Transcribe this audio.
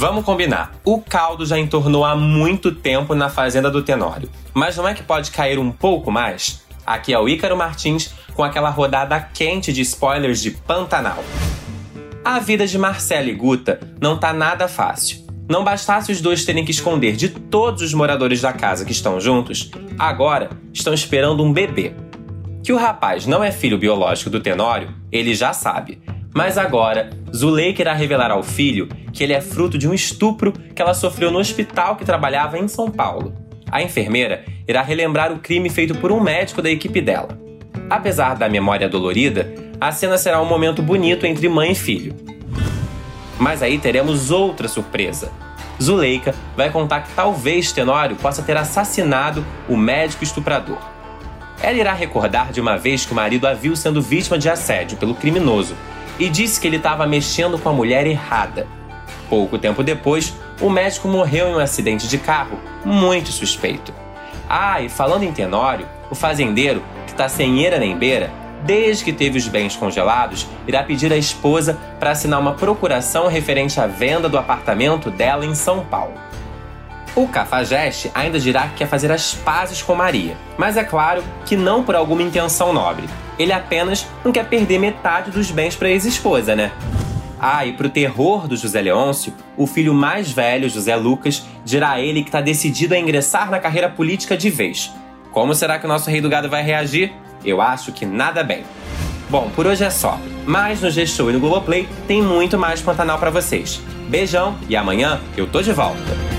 Vamos combinar. O caldo já entornou há muito tempo na fazenda do Tenório. Mas não é que pode cair um pouco mais? Aqui é o Ícaro Martins com aquela rodada quente de spoilers de Pantanal. A vida de Marcela e Guta não tá nada fácil. Não bastasse os dois terem que esconder de todos os moradores da casa que estão juntos, agora estão esperando um bebê. Que o rapaz não é filho biológico do Tenório, ele já sabe. Mas agora, Zuleika irá revelar ao filho que ele é fruto de um estupro que ela sofreu no hospital que trabalhava em São Paulo. A enfermeira irá relembrar o crime feito por um médico da equipe dela. Apesar da memória dolorida, a cena será um momento bonito entre mãe e filho. Mas aí teremos outra surpresa. Zuleika vai contar que talvez Tenório possa ter assassinado o médico estuprador. Ela irá recordar de uma vez que o marido a viu sendo vítima de assédio pelo criminoso e disse que ele estava mexendo com a mulher errada. Pouco tempo depois, o médico morreu em um acidente de carro, muito suspeito. Ah, e falando em Tenório, o fazendeiro, que está sem eira nem beira, desde que teve os bens congelados, irá pedir à esposa para assinar uma procuração referente à venda do apartamento dela em São Paulo. O cafajeste ainda dirá que quer fazer as pazes com Maria, mas é claro que não por alguma intenção nobre. Ele apenas não quer perder metade dos bens para ex-esposa, né? Ah, e pro terror do José Leôncio, o filho mais velho, José Lucas, dirá a ele que está decidido a ingressar na carreira política de vez. Como será que o nosso rei do gado vai reagir? Eu acho que nada bem. Bom, por hoje é só. Mas no G-Show e no Globoplay tem muito mais Pantanal para vocês. Beijão e amanhã eu tô de volta.